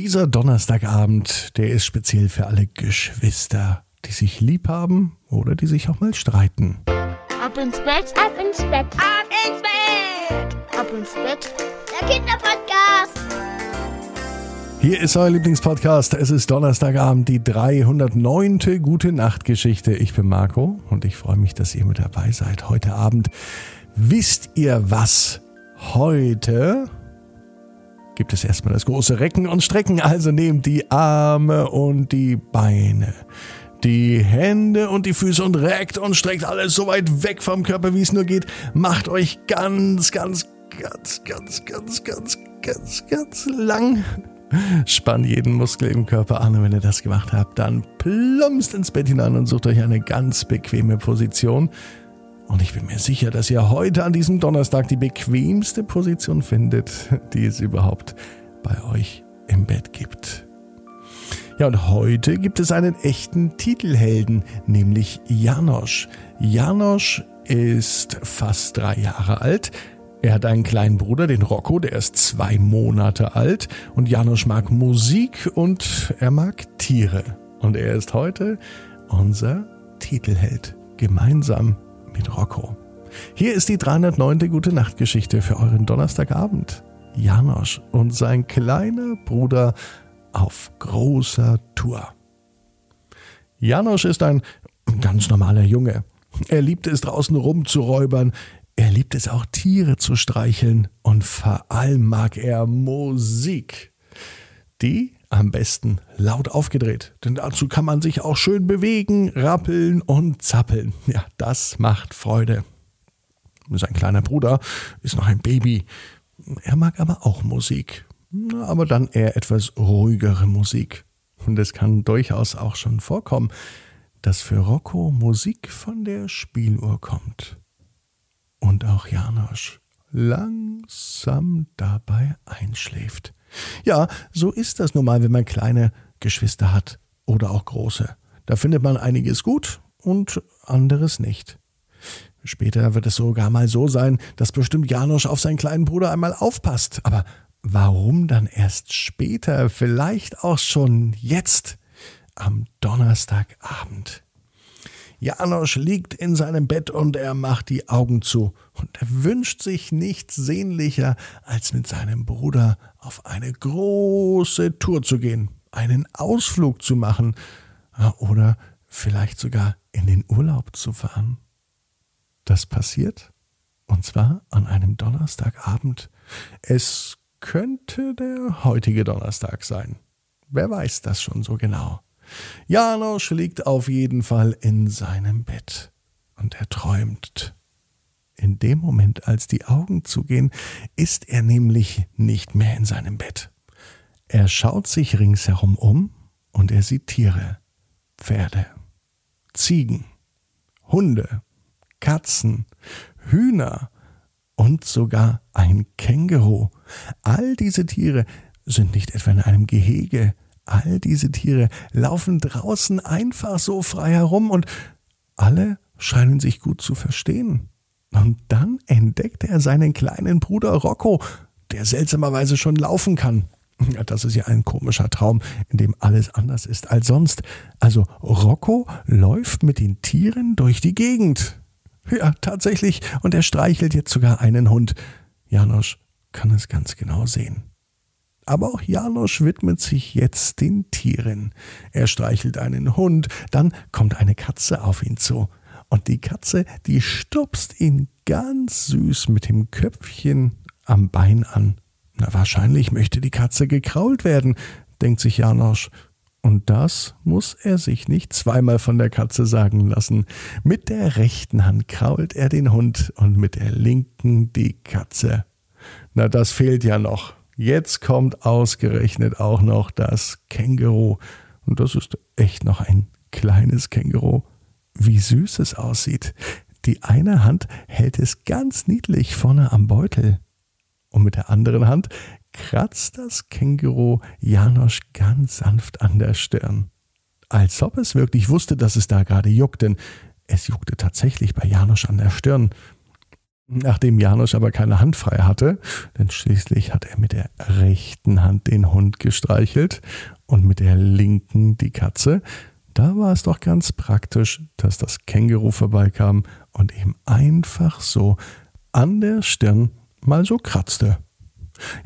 Dieser Donnerstagabend, der ist speziell für alle Geschwister, die sich lieb haben oder die sich auch mal streiten. Ab ins Bett, ab ins Bett, ab ins Bett, ab ins Bett. Der Kinderpodcast. Hier ist euer Lieblingspodcast. Es ist Donnerstagabend, die 309. Gute Nacht Geschichte. Ich bin Marco und ich freue mich, dass ihr mit dabei seid heute Abend. Wisst ihr was? Heute gibt es erstmal das große Recken und Strecken. Also nehmt die Arme und die Beine, die Hände und die Füße und reckt und streckt alles so weit weg vom Körper, wie es nur geht. Macht euch ganz, ganz, ganz, ganz, ganz, ganz, ganz, ganz lang. Spannt jeden Muskel im Körper an und wenn ihr das gemacht habt, dann plumpst ins Bett hinein und sucht euch eine ganz bequeme Position. Und ich bin mir sicher, dass ihr heute an diesem Donnerstag die bequemste Position findet, die es überhaupt bei euch im Bett gibt. Ja, und heute gibt es einen echten Titelhelden, nämlich Janosch. Janosch ist fast drei Jahre alt. Er hat einen kleinen Bruder, den Rocco, der ist zwei Monate alt. Und Janosch mag Musik und er mag Tiere. Und er ist heute unser Titelheld. Gemeinsam mit Rocco. Hier ist die 309. Gute Nacht Geschichte für euren Donnerstagabend. Janosch und sein kleiner Bruder auf großer Tour. Janosch ist ein ganz normaler Junge. Er liebt es draußen rumzuräubern. Er liebt es auch Tiere zu streicheln und vor allem mag er Musik. Die am besten laut aufgedreht, denn dazu kann man sich auch schön bewegen, rappeln und zappeln. Ja, das macht Freude. Sein kleiner Bruder ist noch ein Baby. Er mag aber auch Musik, aber dann eher etwas ruhigere Musik. Und es kann durchaus auch schon vorkommen, dass für Rocco Musik von der Spieluhr kommt. Und auch Janosch langsam dabei einschläft. Ja, so ist das nun mal, wenn man kleine Geschwister hat oder auch große. Da findet man einiges gut und anderes nicht. Später wird es sogar mal so sein, dass bestimmt Janosch auf seinen kleinen Bruder einmal aufpasst. Aber warum dann erst später, vielleicht auch schon jetzt, am Donnerstagabend? Janosch liegt in seinem Bett und er macht die Augen zu und er wünscht sich nichts sehnlicher, als mit seinem Bruder auf eine große Tour zu gehen, einen Ausflug zu machen oder vielleicht sogar in den Urlaub zu fahren. Das passiert und zwar an einem Donnerstagabend. Es könnte der heutige Donnerstag sein. Wer weiß das schon so genau? Janosch liegt auf jeden Fall in seinem Bett und er träumt. In dem Moment, als die Augen zugehen, ist er nämlich nicht mehr in seinem Bett. Er schaut sich ringsherum um und er sieht Tiere, Pferde, Ziegen, Hunde, Katzen, Hühner und sogar ein Känguru. All diese Tiere sind nicht etwa in einem Gehege, All diese Tiere laufen draußen einfach so frei herum und alle scheinen sich gut zu verstehen. Und dann entdeckt er seinen kleinen Bruder Rocco, der seltsamerweise schon laufen kann. Das ist ja ein komischer Traum, in dem alles anders ist als sonst. Also Rocco läuft mit den Tieren durch die Gegend. Ja, tatsächlich. Und er streichelt jetzt sogar einen Hund. Janosch kann es ganz genau sehen. Aber auch Janosch widmet sich jetzt den Tieren. Er streichelt einen Hund, dann kommt eine Katze auf ihn zu. Und die Katze, die stupst ihn ganz süß mit dem Köpfchen am Bein an. Na, wahrscheinlich möchte die Katze gekrault werden, denkt sich Janosch. Und das muss er sich nicht zweimal von der Katze sagen lassen. Mit der rechten Hand krault er den Hund und mit der linken die Katze. Na, das fehlt ja noch. Jetzt kommt ausgerechnet auch noch das Känguru. Und das ist echt noch ein kleines Känguru. Wie süß es aussieht. Die eine Hand hält es ganz niedlich vorne am Beutel. Und mit der anderen Hand kratzt das Känguru Janosch ganz sanft an der Stirn. Als ob es wirklich wusste, dass es da gerade juckt, denn es juckte tatsächlich bei Janosch an der Stirn. Nachdem Janusz aber keine Hand frei hatte, denn schließlich hat er mit der rechten Hand den Hund gestreichelt und mit der linken die Katze, da war es doch ganz praktisch, dass das Känguru vorbeikam und ihm einfach so an der Stirn mal so kratzte.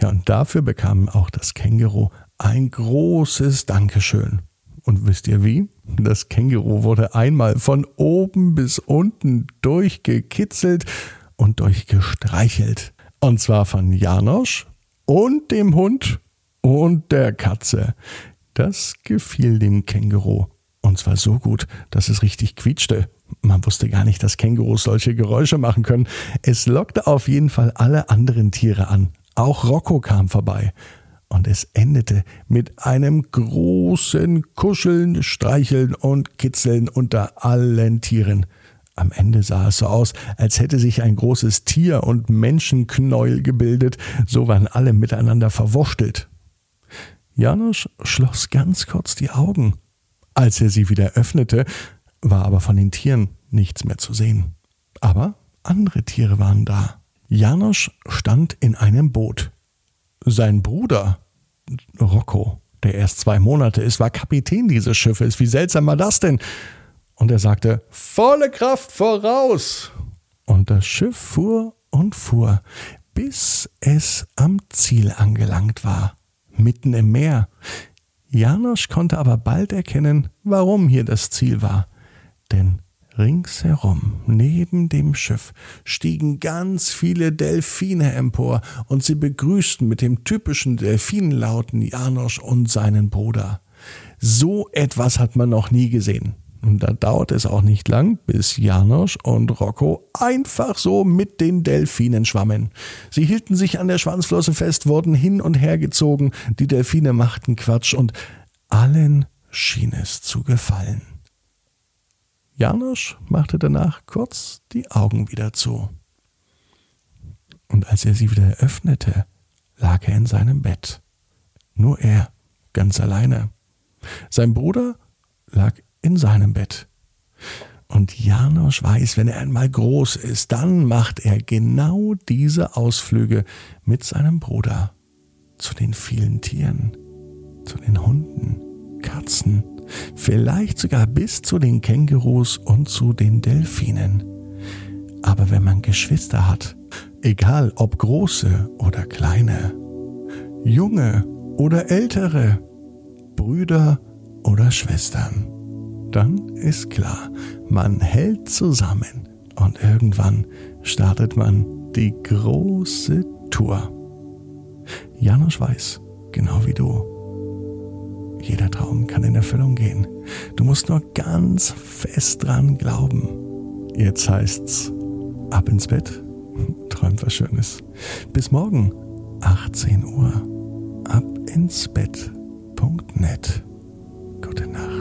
Ja, und dafür bekam auch das Känguru ein großes Dankeschön. Und wisst ihr wie? Das Känguru wurde einmal von oben bis unten durchgekitzelt und durchgestreichelt. Und zwar von Janosch und dem Hund und der Katze. Das gefiel dem Känguru. Und zwar so gut, dass es richtig quietschte. Man wusste gar nicht, dass Kängurus solche Geräusche machen können. Es lockte auf jeden Fall alle anderen Tiere an. Auch Rocco kam vorbei. Und es endete mit einem großen Kuscheln, Streicheln und Kitzeln unter allen Tieren. Am Ende sah es so aus, als hätte sich ein großes Tier- und Menschenknäuel gebildet, so waren alle miteinander verwurschtelt. Janusz schloss ganz kurz die Augen. Als er sie wieder öffnete, war aber von den Tieren nichts mehr zu sehen. Aber andere Tiere waren da. Janusz stand in einem Boot. Sein Bruder, Rocco, der erst zwei Monate ist, war Kapitän dieses Schiffes. Wie seltsam war das denn? Und er sagte, volle Kraft voraus. Und das Schiff fuhr und fuhr, bis es am Ziel angelangt war, mitten im Meer. Janosch konnte aber bald erkennen, warum hier das Ziel war. Denn ringsherum, neben dem Schiff, stiegen ganz viele Delfine empor und sie begrüßten mit dem typischen Delfinlauten Janosch und seinen Bruder. So etwas hat man noch nie gesehen. Und da dauert es auch nicht lang, bis Janosch und Rocco einfach so mit den Delfinen schwammen. Sie hielten sich an der Schwanzflosse fest, wurden hin und her gezogen, die Delfine machten Quatsch und allen schien es zu gefallen. Janosch machte danach kurz die Augen wieder zu. Und als er sie wieder öffnete, lag er in seinem Bett. Nur er, ganz alleine. Sein Bruder lag in seinem Bett. Und Janosch weiß, wenn er einmal groß ist, dann macht er genau diese Ausflüge mit seinem Bruder zu den vielen Tieren, zu den Hunden, Katzen, vielleicht sogar bis zu den Kängurus und zu den Delfinen. Aber wenn man Geschwister hat, egal ob große oder kleine, junge oder ältere, Brüder oder Schwestern, dann ist klar, man hält zusammen und irgendwann startet man die große Tour. Janusz weiß, genau wie du. Jeder Traum kann in Erfüllung gehen. Du musst nur ganz fest dran glauben. Jetzt heißt's ab ins Bett, träumt was Schönes. Bis morgen, 18 Uhr, ab ins Bett.net. Gute Nacht.